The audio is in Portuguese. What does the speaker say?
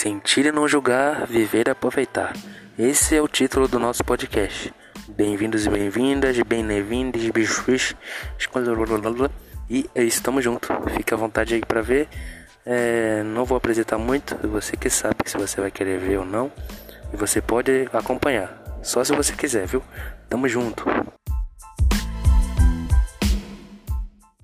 Sentir e não julgar, viver e aproveitar. Esse é o título do nosso podcast. Bem-vindos e bem-vindas, bem-nevindes, bichos, e é estamos juntos. Fique à vontade aí para ver. É, não vou apresentar muito, você que sabe se você vai querer ver ou não. E você pode acompanhar, só se você quiser, viu? Tamo junto.